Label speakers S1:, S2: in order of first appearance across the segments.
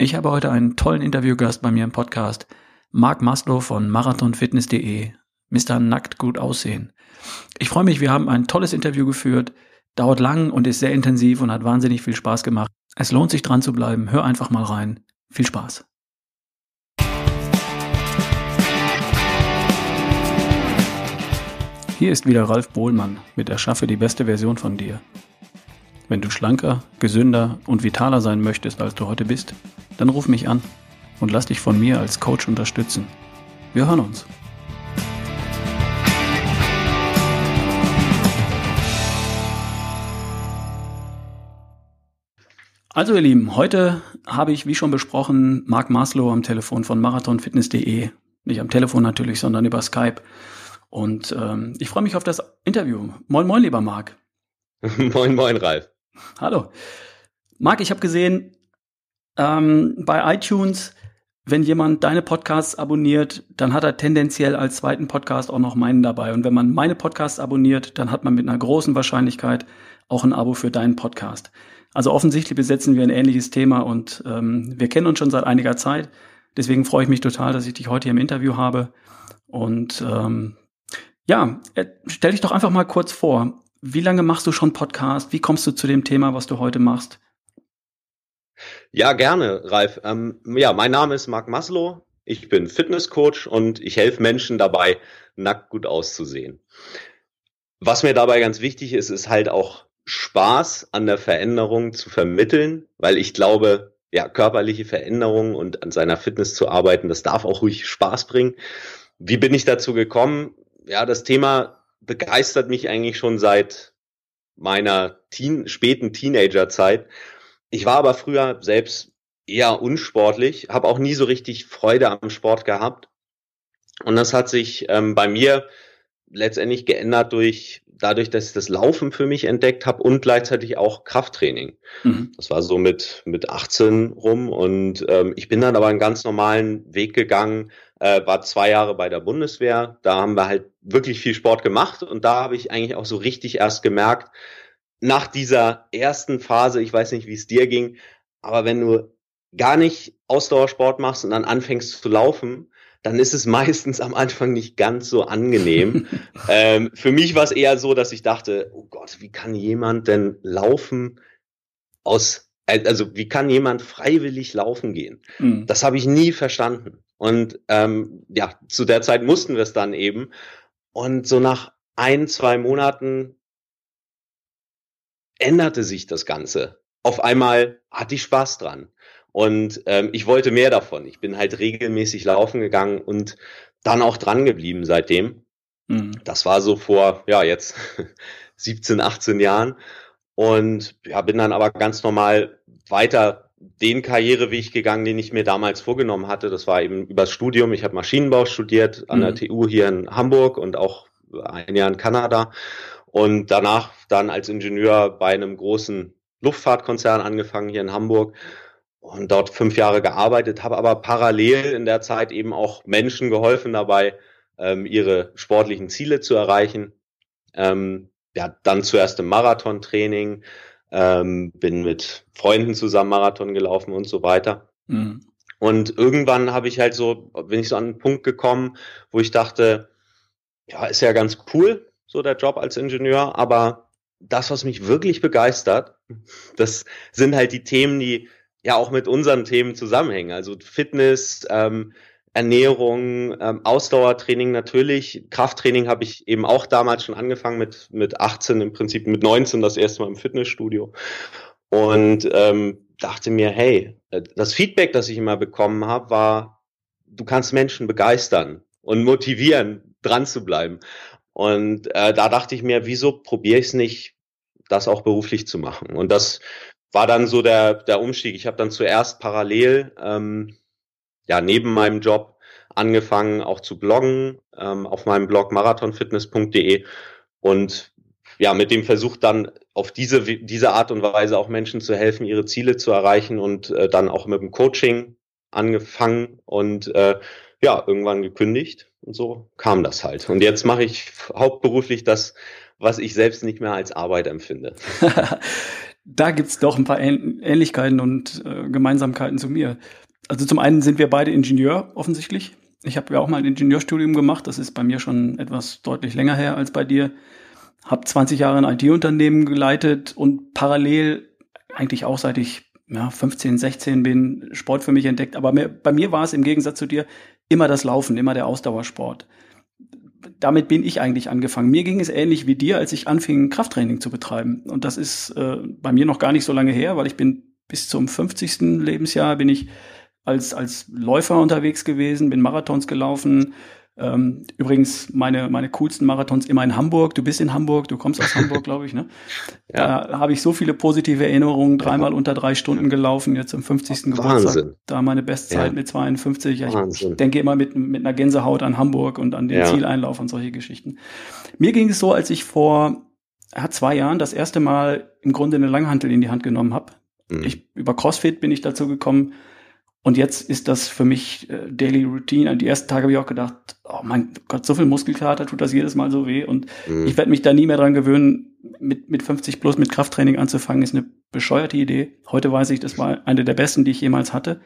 S1: Ich habe heute einen tollen Interviewgast bei mir im Podcast, Marc Maslow von marathonfitness.de, Mr. Nackt gut aussehen. Ich freue mich, wir haben ein tolles Interview geführt, dauert lang und ist sehr intensiv und hat wahnsinnig viel Spaß gemacht. Es lohnt sich dran zu bleiben, hör einfach mal rein. Viel Spaß. Hier ist wieder Ralf Bohlmann mit Erschaffe die beste Version von dir. Wenn du schlanker, gesünder und vitaler sein möchtest, als du heute bist, dann ruf mich an und lass dich von mir als Coach unterstützen. Wir hören uns. Also ihr Lieben, heute habe ich, wie schon besprochen, Marc Maslow am Telefon von marathonfitness.de. Nicht am Telefon natürlich, sondern über Skype. Und ähm, ich freue mich auf das Interview. Moin, moin, lieber Marc.
S2: moin, moin, Ralf.
S1: Hallo. Marc, ich habe gesehen, ähm, bei iTunes, wenn jemand deine Podcasts abonniert, dann hat er tendenziell als zweiten Podcast auch noch meinen dabei. Und wenn man meine Podcasts abonniert, dann hat man mit einer großen Wahrscheinlichkeit auch ein Abo für deinen Podcast. Also offensichtlich besetzen wir ein ähnliches Thema und ähm, wir kennen uns schon seit einiger Zeit. Deswegen freue ich mich total, dass ich dich heute hier im Interview habe. Und ähm, ja, äh, stell dich doch einfach mal kurz vor. Wie lange machst du schon Podcast? Wie kommst du zu dem Thema, was du heute machst?
S2: Ja, gerne, Ralf. Ähm, ja, mein Name ist Marc Maslow. Ich bin Fitnesscoach und ich helfe Menschen dabei, nackt gut auszusehen. Was mir dabei ganz wichtig ist, ist halt auch Spaß an der Veränderung zu vermitteln, weil ich glaube, ja, körperliche Veränderungen und an seiner Fitness zu arbeiten, das darf auch ruhig Spaß bringen. Wie bin ich dazu gekommen? Ja, das Thema begeistert mich eigentlich schon seit meiner Teen, späten Teenagerzeit. Ich war aber früher selbst eher unsportlich, habe auch nie so richtig Freude am Sport gehabt. Und das hat sich ähm, bei mir letztendlich geändert durch dadurch, dass ich das Laufen für mich entdeckt habe und gleichzeitig auch Krafttraining. Mhm. Das war so mit mit 18 rum und ähm, ich bin dann aber einen ganz normalen Weg gegangen, äh, war zwei Jahre bei der Bundeswehr. Da haben wir halt wirklich viel Sport gemacht und da habe ich eigentlich auch so richtig erst gemerkt, nach dieser ersten Phase, ich weiß nicht, wie es dir ging, aber wenn du gar nicht Ausdauersport machst und dann anfängst zu laufen, dann ist es meistens am Anfang nicht ganz so angenehm. ähm, für mich war es eher so, dass ich dachte, oh Gott, wie kann jemand denn laufen aus, also wie kann jemand freiwillig laufen gehen? Mhm. Das habe ich nie verstanden. Und ähm, ja, zu der Zeit mussten wir es dann eben. Und so nach ein, zwei Monaten änderte sich das Ganze. Auf einmal hatte ich Spaß dran. Und ähm, ich wollte mehr davon. Ich bin halt regelmäßig laufen gegangen und dann auch dran geblieben seitdem. Mhm. Das war so vor, ja, jetzt 17, 18 Jahren. Und ja, bin dann aber ganz normal weiter den Karriereweg gegangen, den ich mir damals vorgenommen hatte. Das war eben übers Studium. Ich habe Maschinenbau studiert an der mhm. TU hier in Hamburg und auch ein Jahr in Kanada. Und danach dann als Ingenieur bei einem großen Luftfahrtkonzern angefangen hier in Hamburg und dort fünf Jahre gearbeitet, habe aber parallel in der Zeit eben auch Menschen geholfen dabei, ähm, ihre sportlichen Ziele zu erreichen. Ähm, ja, dann zuerst im Marathontraining, ähm, bin mit Freunden zusammen Marathon gelaufen und so weiter. Mhm. Und irgendwann habe ich halt so, bin ich so an einen Punkt gekommen, wo ich dachte, ja, ist ja ganz cool, so der Job als Ingenieur, aber das, was mich wirklich begeistert, das sind halt die Themen, die ja auch mit unseren Themen zusammenhängen. Also Fitness, ähm, Ernährung, ähm, Ausdauertraining natürlich. Krafttraining habe ich eben auch damals schon angefangen mit, mit 18, im Prinzip mit 19 das erste Mal im Fitnessstudio. Und ähm, dachte mir, hey, äh, das Feedback, das ich immer bekommen habe, war, du kannst Menschen begeistern und motivieren, dran zu bleiben. Und äh, da dachte ich mir, wieso probiere ich es nicht, das auch beruflich zu machen? Und das war dann so der, der Umstieg. Ich habe dann zuerst parallel, ähm, ja, neben meinem Job angefangen auch zu bloggen ähm, auf meinem Blog marathonfitness.de und ja, mit dem Versuch dann auf diese, diese Art und Weise auch Menschen zu helfen, ihre Ziele zu erreichen und äh, dann auch mit dem Coaching angefangen und äh, ja, irgendwann gekündigt und so kam das halt. Und jetzt mache ich hauptberuflich das, was ich selbst nicht mehr als Arbeit empfinde.
S1: da gibt's doch ein paar Ähnlichkeiten und äh, Gemeinsamkeiten zu mir. Also zum einen sind wir beide Ingenieur offensichtlich. Ich habe ja auch mal ein Ingenieurstudium gemacht. Das ist bei mir schon etwas deutlich länger her als bei dir. Hab 20 Jahre ein IT-Unternehmen geleitet und parallel eigentlich auch seit ich ja, 15, 16 bin, Sport für mich entdeckt. Aber mir, bei mir war es im Gegensatz zu dir immer das Laufen, immer der Ausdauersport. Damit bin ich eigentlich angefangen. Mir ging es ähnlich wie dir, als ich anfing, Krafttraining zu betreiben. Und das ist äh, bei mir noch gar nicht so lange her, weil ich bin bis zum 50. Lebensjahr bin ich als, als Läufer unterwegs gewesen, bin Marathons gelaufen, ähm, übrigens, meine, meine coolsten Marathons immer in Hamburg. Du bist in Hamburg, du kommst aus Hamburg, glaube ich, ne? ja. Da habe ich so viele positive Erinnerungen, dreimal unter drei Stunden gelaufen, jetzt im 50. Wahnsinn. Geburtstag. Da meine Bestzeit ja. mit 52. Ja, ich, denke immer mit, mit einer Gänsehaut an Hamburg und an den. Zieleinlauf und solche Geschichten. Mir ging es so, als ich vor ja, zwei Jahren das erste Mal im Grunde eine Langhantel in die Hand genommen habe. Mhm. Ich, über CrossFit bin ich dazu gekommen, und jetzt ist das für mich äh, Daily Routine. Die ersten Tage habe ich auch gedacht, oh mein Gott, so viel Muskelkater tut das jedes Mal so weh. Und mhm. ich werde mich da nie mehr dran gewöhnen, mit, mit 50 plus mit Krafttraining anzufangen, ist eine bescheuerte Idee. Heute weiß ich, das war eine der besten, die ich jemals hatte.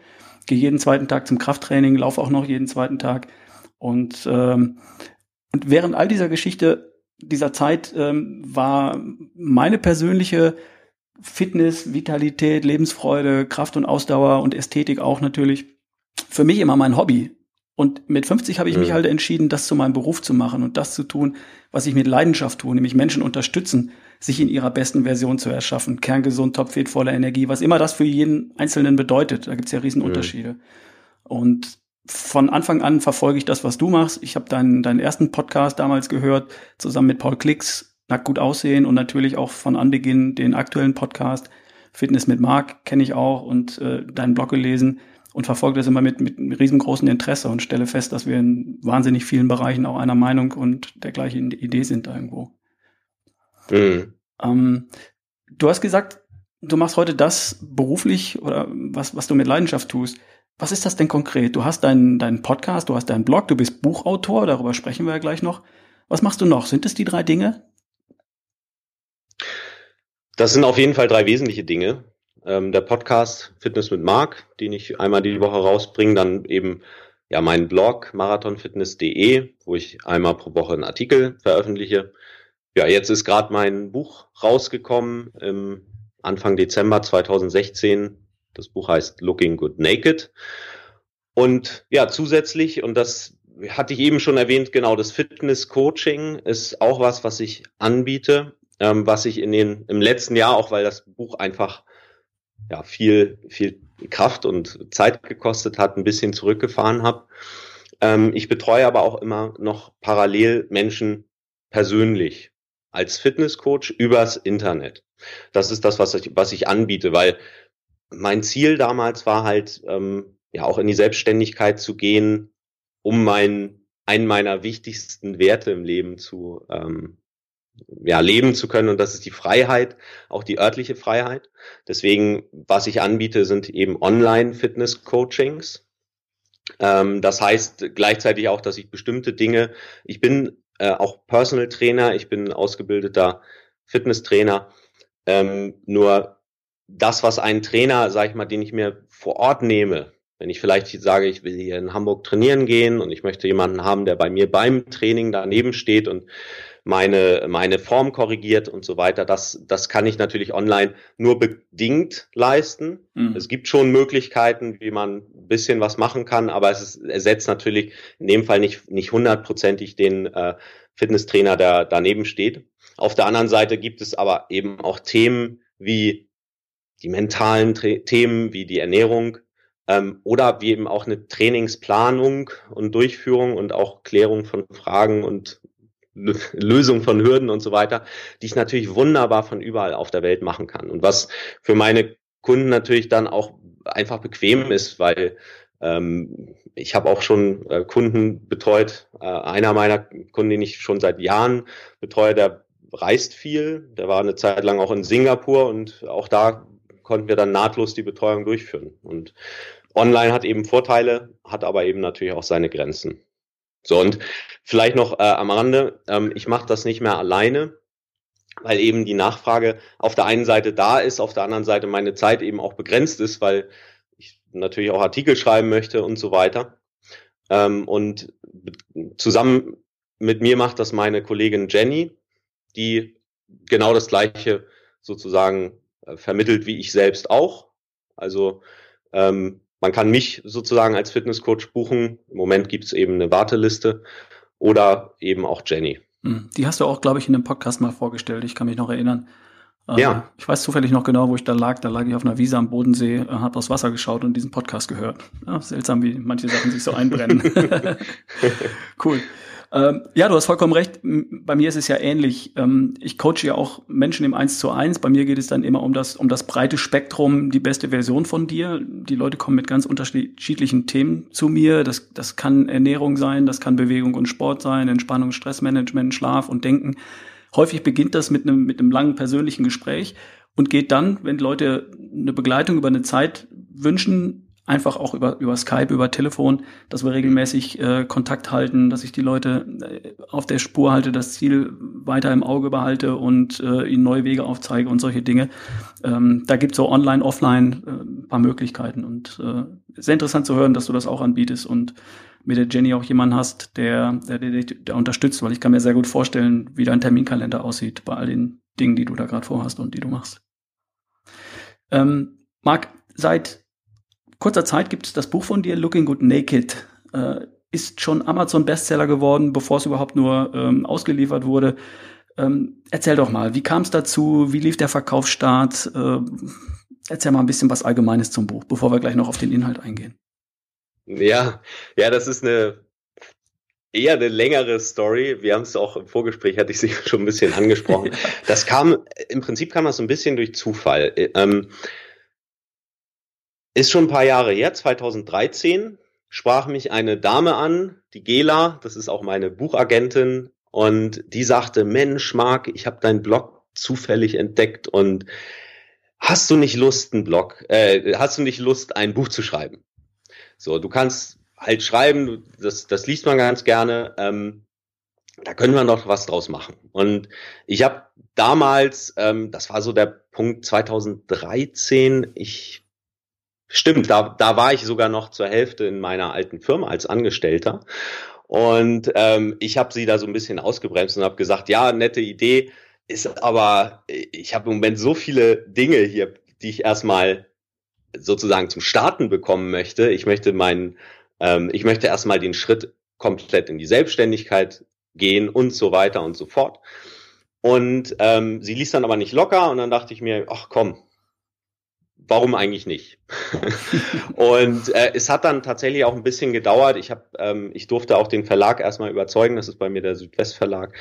S1: Gehe jeden zweiten Tag zum Krafttraining, laufe auch noch jeden zweiten Tag. Und, ähm, und während all dieser Geschichte, dieser Zeit, ähm, war meine persönliche Fitness, Vitalität, Lebensfreude, Kraft und Ausdauer und Ästhetik auch natürlich für mich immer mein Hobby. Und mit 50 habe ich mich halt entschieden, das zu meinem Beruf zu machen und das zu tun, was ich mit Leidenschaft tue, nämlich Menschen unterstützen, sich in ihrer besten Version zu erschaffen. Kerngesund, topfit, voller Energie, was immer das für jeden Einzelnen bedeutet. Da gibt's ja Riesenunterschiede. Mhm. Und von Anfang an verfolge ich das, was du machst. Ich habe deinen, deinen ersten Podcast damals gehört, zusammen mit Paul Klicks, nackt gut aussehen und natürlich auch von Anbeginn den aktuellen Podcast Fitness mit Marc kenne ich auch und äh, deinen Blog gelesen und verfolge das immer mit, mit riesengroßem Interesse und stelle fest, dass wir in wahnsinnig vielen Bereichen auch einer Meinung und der gleichen Idee sind irgendwo. Mhm. Ähm, du hast gesagt, du machst heute das beruflich oder was, was du mit Leidenschaft tust. Was ist das denn konkret? Du hast deinen, deinen Podcast, du hast deinen Blog, du bist Buchautor, darüber sprechen wir ja gleich noch. Was machst du noch? Sind es die drei Dinge?
S2: Das sind auf jeden Fall drei wesentliche Dinge. Ähm, der Podcast Fitness mit Marc, den ich einmal die Woche rausbringe, dann eben ja mein Blog marathonfitness.de, wo ich einmal pro Woche einen Artikel veröffentliche. Ja, jetzt ist gerade mein Buch rausgekommen im Anfang Dezember 2016. Das Buch heißt Looking Good Naked. Und ja, zusätzlich, und das hatte ich eben schon erwähnt, genau, das Fitness Coaching ist auch was, was ich anbiete ähm, was ich in den im letzten Jahr, auch weil das Buch einfach ja viel viel Kraft und Zeit gekostet hat, ein bisschen zurückgefahren habe. Ähm, ich betreue aber auch immer noch parallel Menschen persönlich als Fitnesscoach übers Internet. Das ist das, was ich, was ich anbiete, weil mein Ziel damals war halt, ähm, ja, auch in die Selbstständigkeit zu gehen, um mein, einen meiner wichtigsten Werte im Leben zu, ähm, ja, leben zu können und das ist die Freiheit, auch die örtliche Freiheit. Deswegen, was ich anbiete, sind eben Online-Fitness-Coachings. Ähm, das heißt gleichzeitig auch, dass ich bestimmte Dinge, ich bin äh, auch Personal Trainer, ich bin ausgebildeter Fitnesstrainer, ähm, nur das, was ein Trainer, sag ich mal, den ich mir vor Ort nehme, wenn ich vielleicht sage, ich will hier in Hamburg trainieren gehen und ich möchte jemanden haben, der bei mir beim Training daneben steht und meine, meine Form korrigiert und so weiter. Das, das kann ich natürlich online nur bedingt leisten. Mhm. Es gibt schon Möglichkeiten, wie man ein bisschen was machen kann, aber es ist, ersetzt natürlich in dem Fall nicht, nicht hundertprozentig den äh, Fitnesstrainer, der daneben steht. Auf der anderen Seite gibt es aber eben auch Themen wie die mentalen Tra Themen, wie die Ernährung, ähm, oder wie eben auch eine Trainingsplanung und Durchführung und auch Klärung von Fragen und Lösung von Hürden und so weiter, die ich natürlich wunderbar von überall auf der Welt machen kann. Und was für meine Kunden natürlich dann auch einfach bequem ist, weil ähm, ich habe auch schon äh, Kunden betreut. Äh, einer meiner Kunden, den ich schon seit Jahren betreue, der reist viel. Der war eine Zeit lang auch in Singapur und auch da konnten wir dann nahtlos die Betreuung durchführen. Und online hat eben Vorteile, hat aber eben natürlich auch seine Grenzen. So, und vielleicht noch äh, am Rande, ähm, ich mache das nicht mehr alleine. weil eben die Nachfrage auf der einen Seite da ist, auf der anderen Seite meine Zeit eben auch begrenzt ist, weil ich natürlich auch Artikel schreiben möchte und so weiter. Ähm, und zusammen mit mir macht das meine Kollegin Jenny, die genau das Gleiche sozusagen äh, vermittelt wie ich selbst auch. Also ähm, man kann mich sozusagen als Fitnesscoach buchen. Im Moment gibt es eben eine Warteliste oder eben auch Jenny.
S1: Hm, die hast du auch, glaube ich, in einem Podcast mal vorgestellt. Ich kann mich noch erinnern.
S2: Äh, ja.
S1: Ich weiß zufällig noch genau, wo ich da lag. Da lag ich auf einer Wiese am Bodensee, äh, habe aufs Wasser geschaut und diesen Podcast gehört. Ja, seltsam, wie manche Sachen sich so einbrennen. cool. Ähm, ja, du hast vollkommen recht. Bei mir ist es ja ähnlich. Ähm, ich coache ja auch Menschen im Eins zu eins. Bei mir geht es dann immer um das, um das breite Spektrum, die beste Version von dir. Die Leute kommen mit ganz unterschiedlichen Themen zu mir. Das, das kann Ernährung sein, das kann Bewegung und Sport sein, Entspannung, Stressmanagement, Schlaf und Denken. Häufig beginnt das mit einem, mit einem langen persönlichen Gespräch und geht dann, wenn Leute eine Begleitung über eine Zeit wünschen, einfach auch über, über Skype, über Telefon, dass wir regelmäßig äh, Kontakt halten, dass ich die Leute äh, auf der Spur halte, das Ziel weiter im Auge behalte und äh, ihnen neue Wege aufzeige und solche Dinge. Ähm, da gibt es so online, offline äh, paar Möglichkeiten und äh, sehr interessant zu hören, dass du das auch anbietest und mit der Jenny auch jemanden hast, der, der, der, der unterstützt, weil ich kann mir sehr gut vorstellen, wie dein Terminkalender aussieht bei all den Dingen, die du da gerade vorhast und die du machst. Ähm, Marc, seit kurzer Zeit gibt es das Buch von dir, Looking Good Naked. Äh, ist schon Amazon-Bestseller geworden, bevor es überhaupt nur ähm, ausgeliefert wurde. Ähm, erzähl doch mal, wie kam es dazu? Wie lief der Verkaufsstart? Äh, erzähl mal ein bisschen was Allgemeines zum Buch, bevor wir gleich noch auf den Inhalt eingehen.
S2: Ja, ja, das ist eine eher eine längere Story. Wir haben es auch im Vorgespräch, hatte ich sie schon ein bisschen angesprochen. Das kam, im Prinzip kam das so ein bisschen durch Zufall. Ähm, ist schon ein paar Jahre her, 2013 sprach mich eine Dame an, die Gela, das ist auch meine Buchagentin, und die sagte, Mensch, Marc, ich habe deinen Blog zufällig entdeckt und hast du nicht Lust, einen Blog, äh, hast du nicht Lust, ein Buch zu schreiben? So, du kannst halt schreiben, das, das liest man ganz gerne, ähm, da können wir noch was draus machen. Und ich habe damals, ähm, das war so der Punkt 2013, ich Stimmt, da, da war ich sogar noch zur Hälfte in meiner alten Firma als Angestellter. Und ähm, ich habe sie da so ein bisschen ausgebremst und habe gesagt, ja, nette Idee, ist aber, ich habe im Moment so viele Dinge hier, die ich erstmal sozusagen zum Starten bekommen möchte. Ich möchte meinen, ähm, ich möchte erstmal den Schritt komplett in die Selbstständigkeit gehen und so weiter und so fort. Und ähm, sie ließ dann aber nicht locker und dann dachte ich mir, ach komm, warum eigentlich nicht? und äh, es hat dann tatsächlich auch ein bisschen gedauert. Ich habe, ähm, ich durfte auch den Verlag erstmal überzeugen, das ist bei mir der Südwestverlag,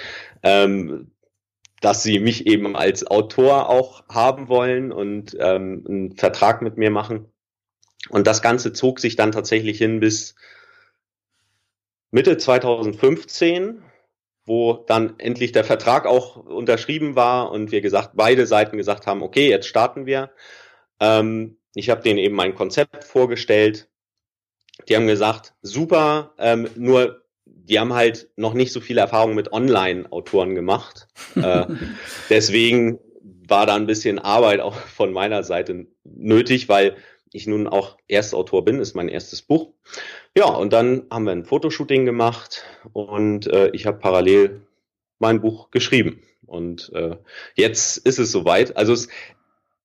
S2: ähm, dass sie mich eben als Autor auch haben wollen und ähm, einen Vertrag mit mir machen. Und das Ganze zog sich dann tatsächlich hin bis Mitte 2015, wo dann endlich der Vertrag auch unterschrieben war und wir gesagt, beide Seiten gesagt haben, okay, jetzt starten wir. Ähm, ich habe denen eben mein Konzept vorgestellt. Die haben gesagt, super, ähm, nur die haben halt noch nicht so viel Erfahrung mit Online-Autoren gemacht. äh, deswegen war da ein bisschen Arbeit auch von meiner Seite nötig, weil ich nun auch Erstautor bin, ist mein erstes Buch. Ja, und dann haben wir ein Fotoshooting gemacht und äh, ich habe parallel mein Buch geschrieben. Und äh, jetzt ist es soweit. Also es,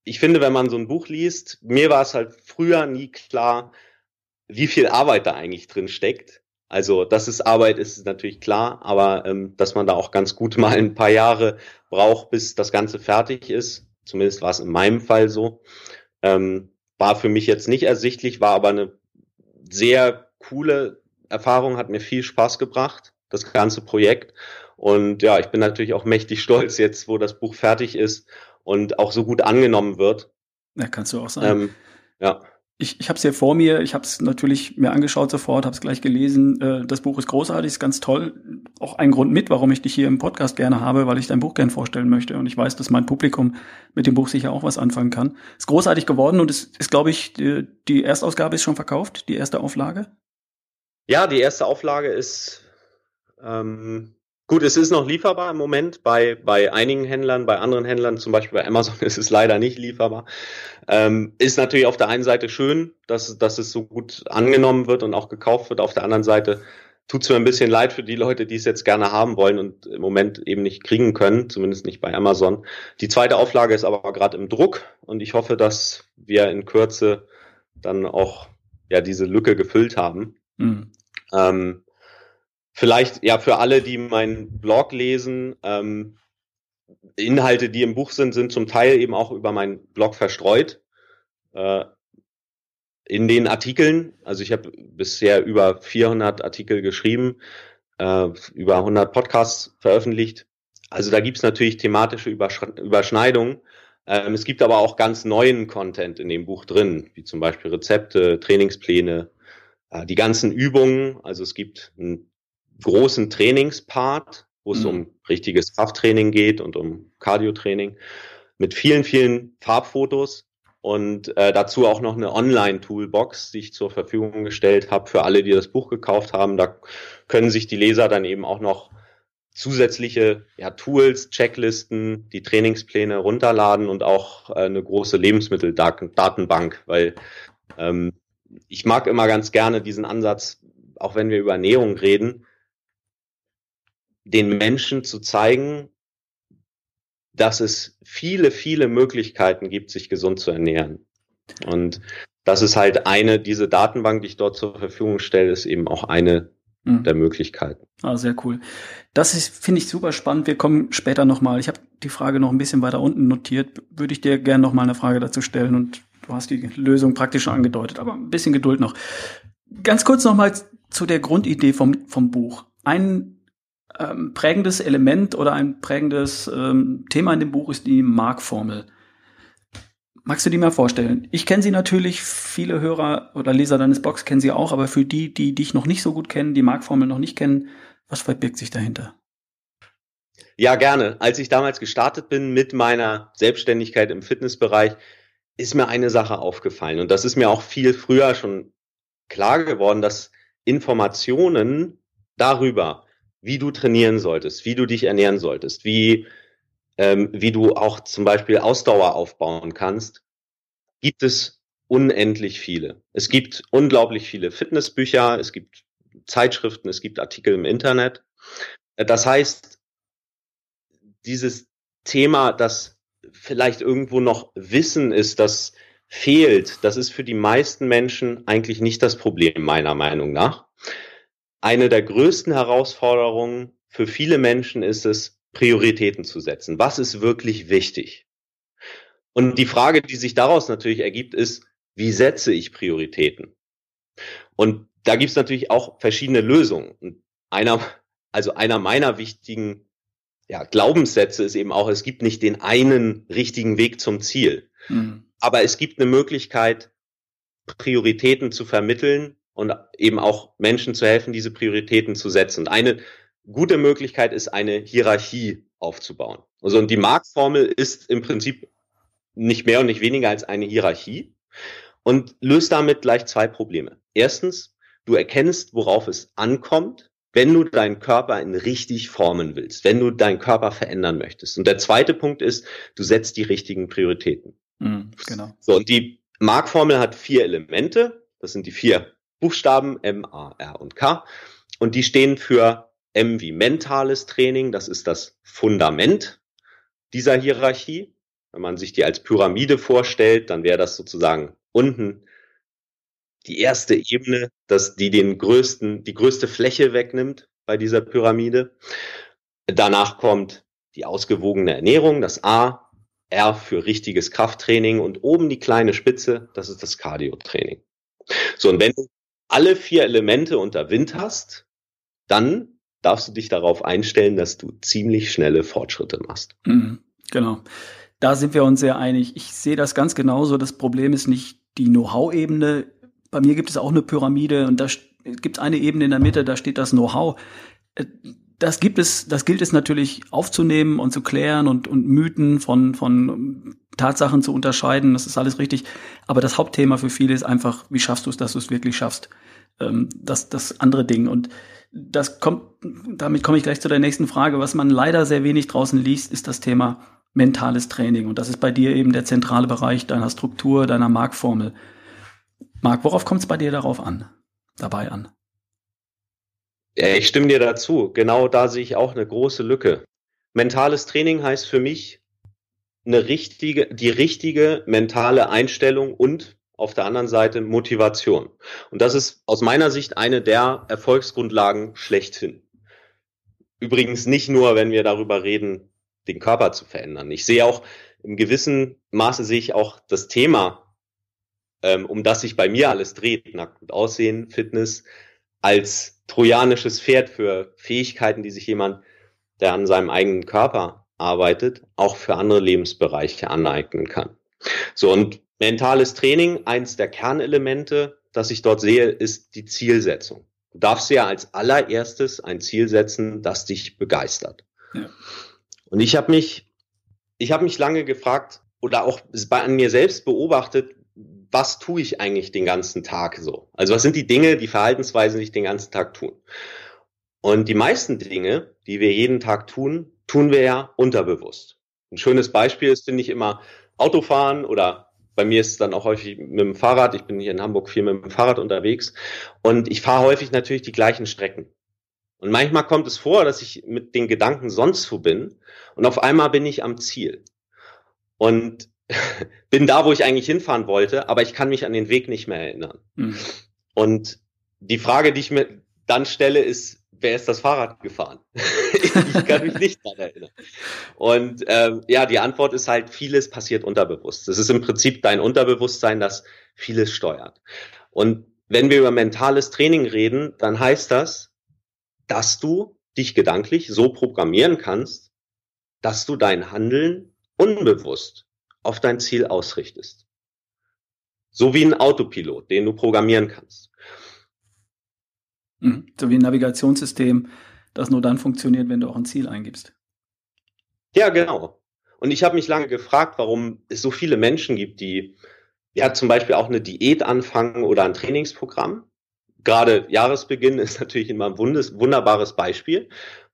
S2: ich finde, wenn man so ein Buch liest, mir war es halt früher nie klar, wie viel Arbeit da eigentlich drin steckt. Also, dass es Arbeit ist, ist natürlich klar, aber ähm, dass man da auch ganz gut mal ein paar Jahre braucht, bis das Ganze fertig ist. Zumindest war es in meinem Fall so. Ähm, war für mich jetzt nicht ersichtlich, war aber eine sehr coole Erfahrung, hat mir viel Spaß gebracht, das ganze Projekt. Und ja, ich bin natürlich auch mächtig stolz jetzt, wo das Buch fertig ist und auch so gut angenommen wird.
S1: Ja, kannst du auch sagen. Ähm, ja. Ich, ich habe es hier vor mir, ich habe es natürlich mir angeschaut sofort, habe es gleich gelesen. Äh, das Buch ist großartig, ist ganz toll. Auch ein Grund mit, warum ich dich hier im Podcast gerne habe, weil ich dein Buch gern vorstellen möchte. Und ich weiß, dass mein Publikum mit dem Buch sicher auch was anfangen kann. Ist großartig geworden und es ist, ist glaube ich, die, die Erstausgabe ist schon verkauft, die erste Auflage.
S2: Ja, die erste Auflage ist ähm, Gut, es ist noch lieferbar im Moment bei, bei einigen Händlern, bei anderen Händlern, zum Beispiel bei Amazon ist es leider nicht lieferbar. Ähm, ist natürlich auf der einen Seite schön, dass, dass es so gut angenommen wird und auch gekauft wird. Auf der anderen Seite tut es mir ein bisschen leid für die Leute, die es jetzt gerne haben wollen und im Moment eben nicht kriegen können, zumindest nicht bei Amazon. Die zweite Auflage ist aber gerade im Druck und ich hoffe, dass wir in Kürze dann auch ja diese Lücke gefüllt haben. Mhm. Ähm, vielleicht ja für alle, die meinen Blog lesen, ähm, Inhalte, die im Buch sind, sind zum Teil eben auch über meinen Blog verstreut. Äh, in den Artikeln, also ich habe bisher über 400 Artikel geschrieben, äh, über 100 Podcasts veröffentlicht. Also da gibt's natürlich thematische Überschneidungen. Ähm, es gibt aber auch ganz neuen Content in dem Buch drin, wie zum Beispiel Rezepte, Trainingspläne, äh, die ganzen Übungen. Also es gibt ein großen Trainingspart, wo es mhm. um richtiges Krafttraining geht und um Cardiotraining mit vielen, vielen Farbfotos und äh, dazu auch noch eine Online-Toolbox, die ich zur Verfügung gestellt habe für alle, die das Buch gekauft haben. Da können sich die Leser dann eben auch noch zusätzliche ja, Tools, Checklisten, die Trainingspläne runterladen und auch äh, eine große Lebensmitteldatenbank, weil ähm, ich mag immer ganz gerne diesen Ansatz, auch wenn wir über Ernährung reden, den Menschen zu zeigen, dass es viele, viele Möglichkeiten gibt, sich gesund zu ernähren. Und das ist halt eine, diese Datenbank, die ich dort zur Verfügung stelle, ist eben auch eine mhm. der Möglichkeiten.
S1: Ah, sehr cool. Das finde ich super spannend. Wir kommen später nochmal. Ich habe die Frage noch ein bisschen weiter unten notiert. Würde ich dir gerne nochmal eine Frage dazu stellen und du hast die Lösung praktisch schon angedeutet, aber ein bisschen Geduld noch. Ganz kurz nochmal zu der Grundidee vom, vom Buch. Ein ähm, prägendes Element oder ein prägendes ähm, Thema in dem Buch ist die Mark-Formel. Magst du die mal vorstellen? Ich kenne sie natürlich, viele Hörer oder Leser deines Blogs kennen sie auch, aber für die, die dich noch nicht so gut kennen, die Mark-Formel noch nicht kennen, was verbirgt sich dahinter?
S2: Ja, gerne. Als ich damals gestartet bin mit meiner Selbstständigkeit im Fitnessbereich, ist mir eine Sache aufgefallen. Und das ist mir auch viel früher schon klar geworden, dass Informationen darüber, wie du trainieren solltest, wie du dich ernähren solltest, wie, ähm, wie du auch zum Beispiel Ausdauer aufbauen kannst, gibt es unendlich viele. Es gibt unglaublich viele Fitnessbücher, es gibt Zeitschriften, es gibt Artikel im Internet. Das heißt, dieses Thema, das vielleicht irgendwo noch Wissen ist, das fehlt, das ist für die meisten Menschen eigentlich nicht das Problem, meiner Meinung nach. Eine der größten Herausforderungen für viele Menschen ist es, Prioritäten zu setzen. Was ist wirklich wichtig? Und die Frage, die sich daraus natürlich ergibt, ist, wie setze ich Prioritäten? Und da gibt es natürlich auch verschiedene Lösungen. Und einer, also einer meiner wichtigen ja, Glaubenssätze ist eben auch, es gibt nicht den einen richtigen Weg zum Ziel. Mhm. Aber es gibt eine Möglichkeit, Prioritäten zu vermitteln und eben auch Menschen zu helfen, diese Prioritäten zu setzen. Und eine gute Möglichkeit ist, eine Hierarchie aufzubauen. Also und die Marktformel ist im Prinzip nicht mehr und nicht weniger als eine Hierarchie und löst damit gleich zwei Probleme. Erstens, du erkennst, worauf es ankommt, wenn du deinen Körper in richtig formen willst, wenn du deinen Körper verändern möchtest. Und der zweite Punkt ist, du setzt die richtigen Prioritäten. Mhm, genau. So, und die Markformel hat vier Elemente. Das sind die vier Buchstaben M, A, R und K. Und die stehen für M wie mentales Training. Das ist das Fundament dieser Hierarchie. Wenn man sich die als Pyramide vorstellt, dann wäre das sozusagen unten die erste Ebene, dass die den größten, die größte Fläche wegnimmt bei dieser Pyramide. Danach kommt die ausgewogene Ernährung, das A, R für richtiges Krafttraining und oben die kleine Spitze, das ist das Cardio-Training. So, und wenn du alle vier Elemente unter Wind hast, dann darfst du dich darauf einstellen, dass du ziemlich schnelle Fortschritte machst.
S1: Mhm, genau. Da sind wir uns sehr einig. Ich sehe das ganz genauso. Das Problem ist nicht die Know-how-Ebene. Bei mir gibt es auch eine Pyramide und da gibt es eine Ebene in der Mitte, da steht das Know-how. Äh, das gibt es, das gilt es natürlich aufzunehmen und zu klären und, und Mythen von, von Tatsachen zu unterscheiden. Das ist alles richtig. Aber das Hauptthema für viele ist einfach, wie schaffst du es, dass du es wirklich schaffst? ähm, das, das andere Ding. Und das kommt, damit komme ich gleich zu der nächsten Frage. Was man leider sehr wenig draußen liest, ist das Thema mentales Training. Und das ist bei dir eben der zentrale Bereich deiner Struktur, deiner Markformel. Marc, worauf kommt es bei dir darauf an, dabei an?
S2: Ja, ich stimme dir dazu. Genau da sehe ich auch eine große Lücke. Mentales Training heißt für mich eine richtige, die richtige mentale Einstellung und auf der anderen Seite Motivation. Und das ist aus meiner Sicht eine der Erfolgsgrundlagen schlechthin. Übrigens nicht nur, wenn wir darüber reden, den Körper zu verändern. Ich sehe auch im gewissen Maße sehe ich auch das Thema, ähm, um das sich bei mir alles dreht, nackt und Aussehen, Fitness, als trojanisches Pferd für Fähigkeiten, die sich jemand, der an seinem eigenen Körper arbeitet, auch für andere Lebensbereiche aneignen kann. So, und mentales Training, eins der Kernelemente, das ich dort sehe, ist die Zielsetzung. Du darfst ja als allererstes ein Ziel setzen, das dich begeistert. Ja. Und ich habe mich, ich habe mich lange gefragt oder auch bei an mir selbst beobachtet, was tue ich eigentlich den ganzen Tag so? Also was sind die Dinge, die Verhaltensweisen, die ich den ganzen Tag tun? Und die meisten Dinge, die wir jeden Tag tun, tun wir ja unterbewusst. Ein schönes Beispiel ist, finde ich, immer Autofahren oder bei mir ist es dann auch häufig mit dem Fahrrad. Ich bin hier in Hamburg viel mit dem Fahrrad unterwegs und ich fahre häufig natürlich die gleichen Strecken. Und manchmal kommt es vor, dass ich mit den Gedanken sonst wo bin und auf einmal bin ich am Ziel. Und bin da, wo ich eigentlich hinfahren wollte, aber ich kann mich an den Weg nicht mehr erinnern. Mhm. Und die Frage, die ich mir dann stelle, ist, wer ist das Fahrrad gefahren? ich kann mich nicht daran erinnern. Und ähm, ja, die Antwort ist halt, vieles passiert unterbewusst. Es ist im Prinzip dein Unterbewusstsein, das vieles steuert. Und wenn wir über mentales Training reden, dann heißt das, dass du dich gedanklich so programmieren kannst, dass du dein Handeln unbewusst auf dein Ziel ausrichtest. So wie ein Autopilot, den du programmieren kannst.
S1: Mhm. So wie ein Navigationssystem, das nur dann funktioniert, wenn du auch ein Ziel eingibst.
S2: Ja, genau. Und ich habe mich lange gefragt, warum es so viele Menschen gibt, die ja zum Beispiel auch eine Diät anfangen oder ein Trainingsprogramm. Gerade Jahresbeginn ist natürlich immer ein wunderbares Beispiel,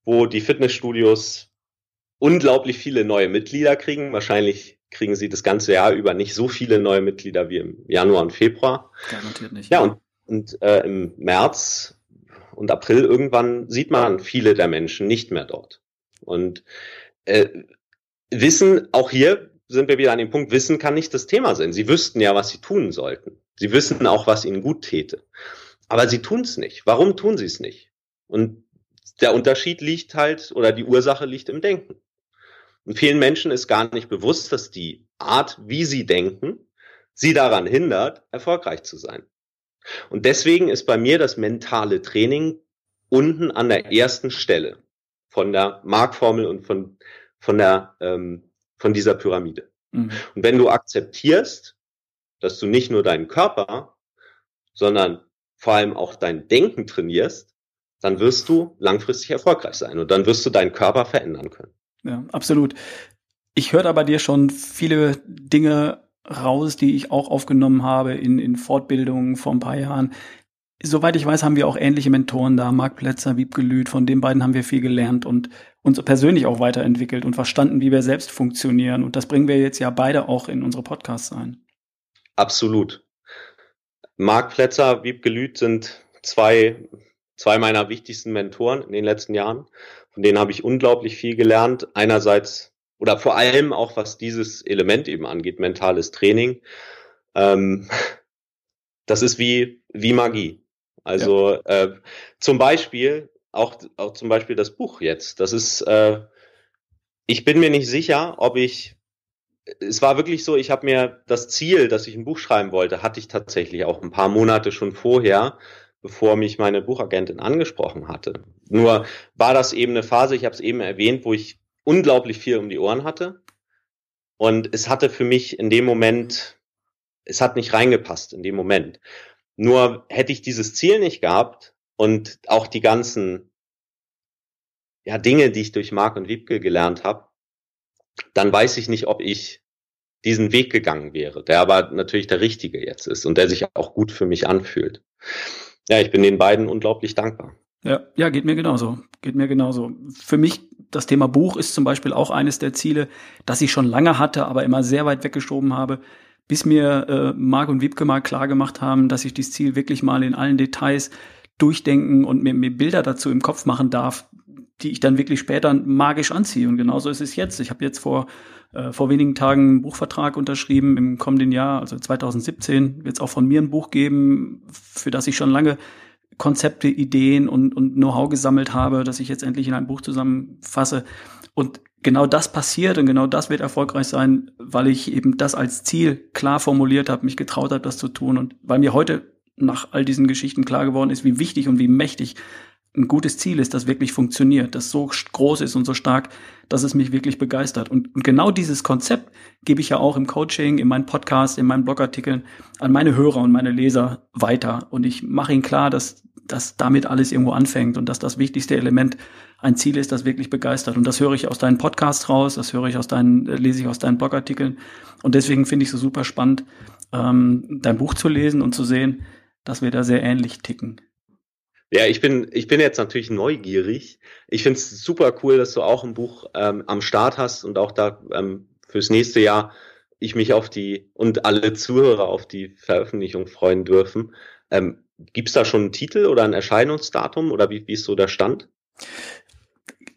S2: wo die Fitnessstudios unglaublich viele neue Mitglieder kriegen. Wahrscheinlich kriegen sie das ganze Jahr über nicht so viele neue Mitglieder wie im Januar und Februar. Garantiert nicht. Ja, und, und äh, im März und April irgendwann sieht man viele der Menschen nicht mehr dort. Und äh, Wissen, auch hier sind wir wieder an dem Punkt, Wissen kann nicht das Thema sein. Sie wüssten ja, was sie tun sollten. Sie wissen auch, was ihnen gut täte. Aber sie tun es nicht. Warum tun sie es nicht? Und der Unterschied liegt halt, oder die Ursache liegt im Denken. Und vielen Menschen ist gar nicht bewusst, dass die Art, wie sie denken, sie daran hindert, erfolgreich zu sein. Und deswegen ist bei mir das mentale Training unten an der ersten Stelle von der Markformel und von, von, der, ähm, von dieser Pyramide. Mhm. Und wenn du akzeptierst, dass du nicht nur deinen Körper, sondern vor allem auch dein Denken trainierst, dann wirst du langfristig erfolgreich sein und dann wirst du deinen Körper verändern können.
S1: Ja, absolut. Ich höre da bei dir schon viele Dinge raus, die ich auch aufgenommen habe in, in Fortbildungen vor ein paar Jahren. Soweit ich weiß, haben wir auch ähnliche Mentoren da, Marc Plätzer, Wiebke Lüth, von den beiden haben wir viel gelernt und uns persönlich auch weiterentwickelt und verstanden, wie wir selbst funktionieren. Und das bringen wir jetzt ja beide auch in unsere Podcasts ein.
S2: Absolut. Marc Plätzer, Wiebke Lüth sind zwei, zwei meiner wichtigsten Mentoren in den letzten Jahren. Von denen habe ich unglaublich viel gelernt. Einerseits oder vor allem auch was dieses Element eben angeht, mentales Training, ähm, das ist wie, wie Magie. Also ja. äh, zum Beispiel, auch, auch zum Beispiel das Buch jetzt, das ist, äh, ich bin mir nicht sicher, ob ich, es war wirklich so, ich habe mir das Ziel, dass ich ein Buch schreiben wollte, hatte ich tatsächlich auch ein paar Monate schon vorher, bevor mich meine Buchagentin angesprochen hatte. Nur war das eben eine Phase, ich habe es eben erwähnt, wo ich unglaublich viel um die Ohren hatte. Und es hatte für mich in dem Moment, es hat nicht reingepasst in dem Moment. Nur hätte ich dieses Ziel nicht gehabt und auch die ganzen ja, Dinge, die ich durch Mark und Wiebke gelernt habe, dann weiß ich nicht, ob ich diesen Weg gegangen wäre, der aber natürlich der richtige jetzt ist und der sich auch gut für mich anfühlt. ja, ich bin den beiden unglaublich dankbar.
S1: Ja, ja, geht mir genauso. Geht mir genauso. Für mich, das Thema Buch ist zum Beispiel auch eines der Ziele, das ich schon lange hatte, aber immer sehr weit weggeschoben habe, bis mir äh, Marc und Wiebke mal klar gemacht haben, dass ich dieses Ziel wirklich mal in allen Details durchdenken und mir, mir Bilder dazu im Kopf machen darf, die ich dann wirklich später magisch anziehe. Und genauso ist es jetzt. Ich habe jetzt vor, äh, vor wenigen Tagen einen Buchvertrag unterschrieben im kommenden Jahr, also 2017, wird es auch von mir ein Buch geben, für das ich schon lange Konzepte, Ideen und, und Know-how gesammelt habe, dass ich jetzt endlich in ein Buch zusammenfasse. Und genau das passiert und genau das wird erfolgreich sein, weil ich eben das als Ziel klar formuliert habe, mich getraut habe, das zu tun und weil mir heute nach all diesen Geschichten klar geworden ist, wie wichtig und wie mächtig ein gutes Ziel ist, das wirklich funktioniert, das so groß ist und so stark, dass es mich wirklich begeistert. Und, und, genau dieses Konzept gebe ich ja auch im Coaching, in meinen Podcast, in meinen Blogartikeln an meine Hörer und meine Leser weiter. Und ich mache ihnen klar, dass, dass damit alles irgendwo anfängt und dass das wichtigste Element ein Ziel ist, das wirklich begeistert. Und das höre ich aus deinen Podcasts raus, das höre ich aus deinen, lese ich aus deinen Blogartikeln. Und deswegen finde ich es so super spannend, ähm, dein Buch zu lesen und zu sehen, dass wir da sehr ähnlich ticken.
S2: Ja, ich bin, ich bin jetzt natürlich neugierig. Ich finde es super cool, dass du auch ein Buch ähm, am Start hast und auch da ähm, fürs nächste Jahr ich mich auf die und alle Zuhörer auf die Veröffentlichung freuen dürfen. Ähm, Gibt es da schon einen Titel oder ein Erscheinungsdatum oder wie, wie ist so der Stand?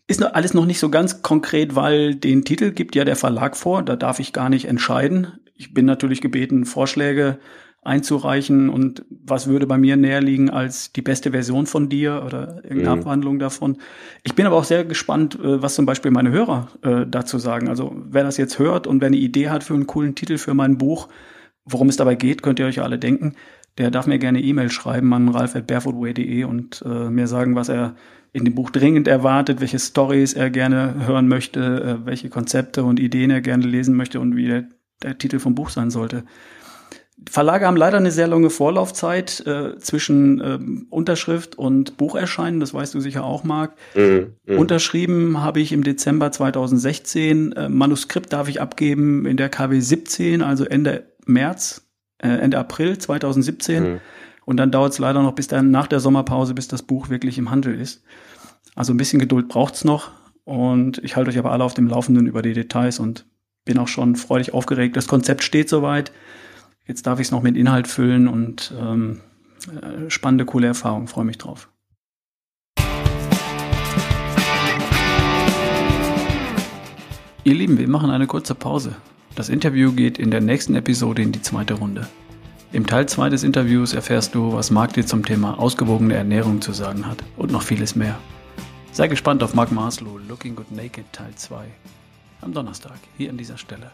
S1: Ist noch alles noch nicht so ganz konkret, weil den Titel gibt ja der Verlag vor. Da darf ich gar nicht entscheiden. Ich bin natürlich gebeten, Vorschläge einzureichen und was würde bei mir näher liegen als die beste Version von dir oder irgendeine mhm. Abwandlung davon. Ich bin aber auch sehr gespannt, äh, was zum Beispiel meine Hörer äh, dazu sagen. Also wer das jetzt hört und wer eine Idee hat für einen coolen Titel für mein Buch, worum es dabei geht, könnt ihr euch alle denken. Der darf mir gerne E-Mail schreiben an ralf.barefootway.de und äh, mir sagen, was er in dem Buch dringend erwartet, welche Stories er gerne hören möchte, äh, welche Konzepte und Ideen er gerne lesen möchte und wie der, der Titel vom Buch sein sollte. Verlage haben leider eine sehr lange Vorlaufzeit äh, zwischen äh, Unterschrift und Bucherscheinen, das weißt du sicher auch, Marc. Mhm, mh. Unterschrieben habe ich im Dezember 2016. Äh, Manuskript darf ich abgeben in der KW 17, also Ende März, äh, Ende April 2017. Mhm. Und dann dauert es leider noch bis dann nach der Sommerpause, bis das Buch wirklich im Handel ist. Also ein bisschen Geduld braucht's noch. Und ich halte euch aber alle auf dem Laufenden über die Details und bin auch schon freudig aufgeregt. Das Konzept steht soweit. Jetzt darf ich es noch mit Inhalt füllen und ähm, äh, spannende, coole Erfahrung. Freue mich drauf. Ihr Lieben, wir machen eine kurze Pause. Das Interview geht in der nächsten Episode in die zweite Runde. Im Teil 2 des Interviews erfährst du, was Marc dir zum Thema ausgewogene Ernährung zu sagen hat und noch vieles mehr. Sei gespannt auf Marc Maslow, Looking Good Naked Teil 2. Am Donnerstag, hier an dieser Stelle.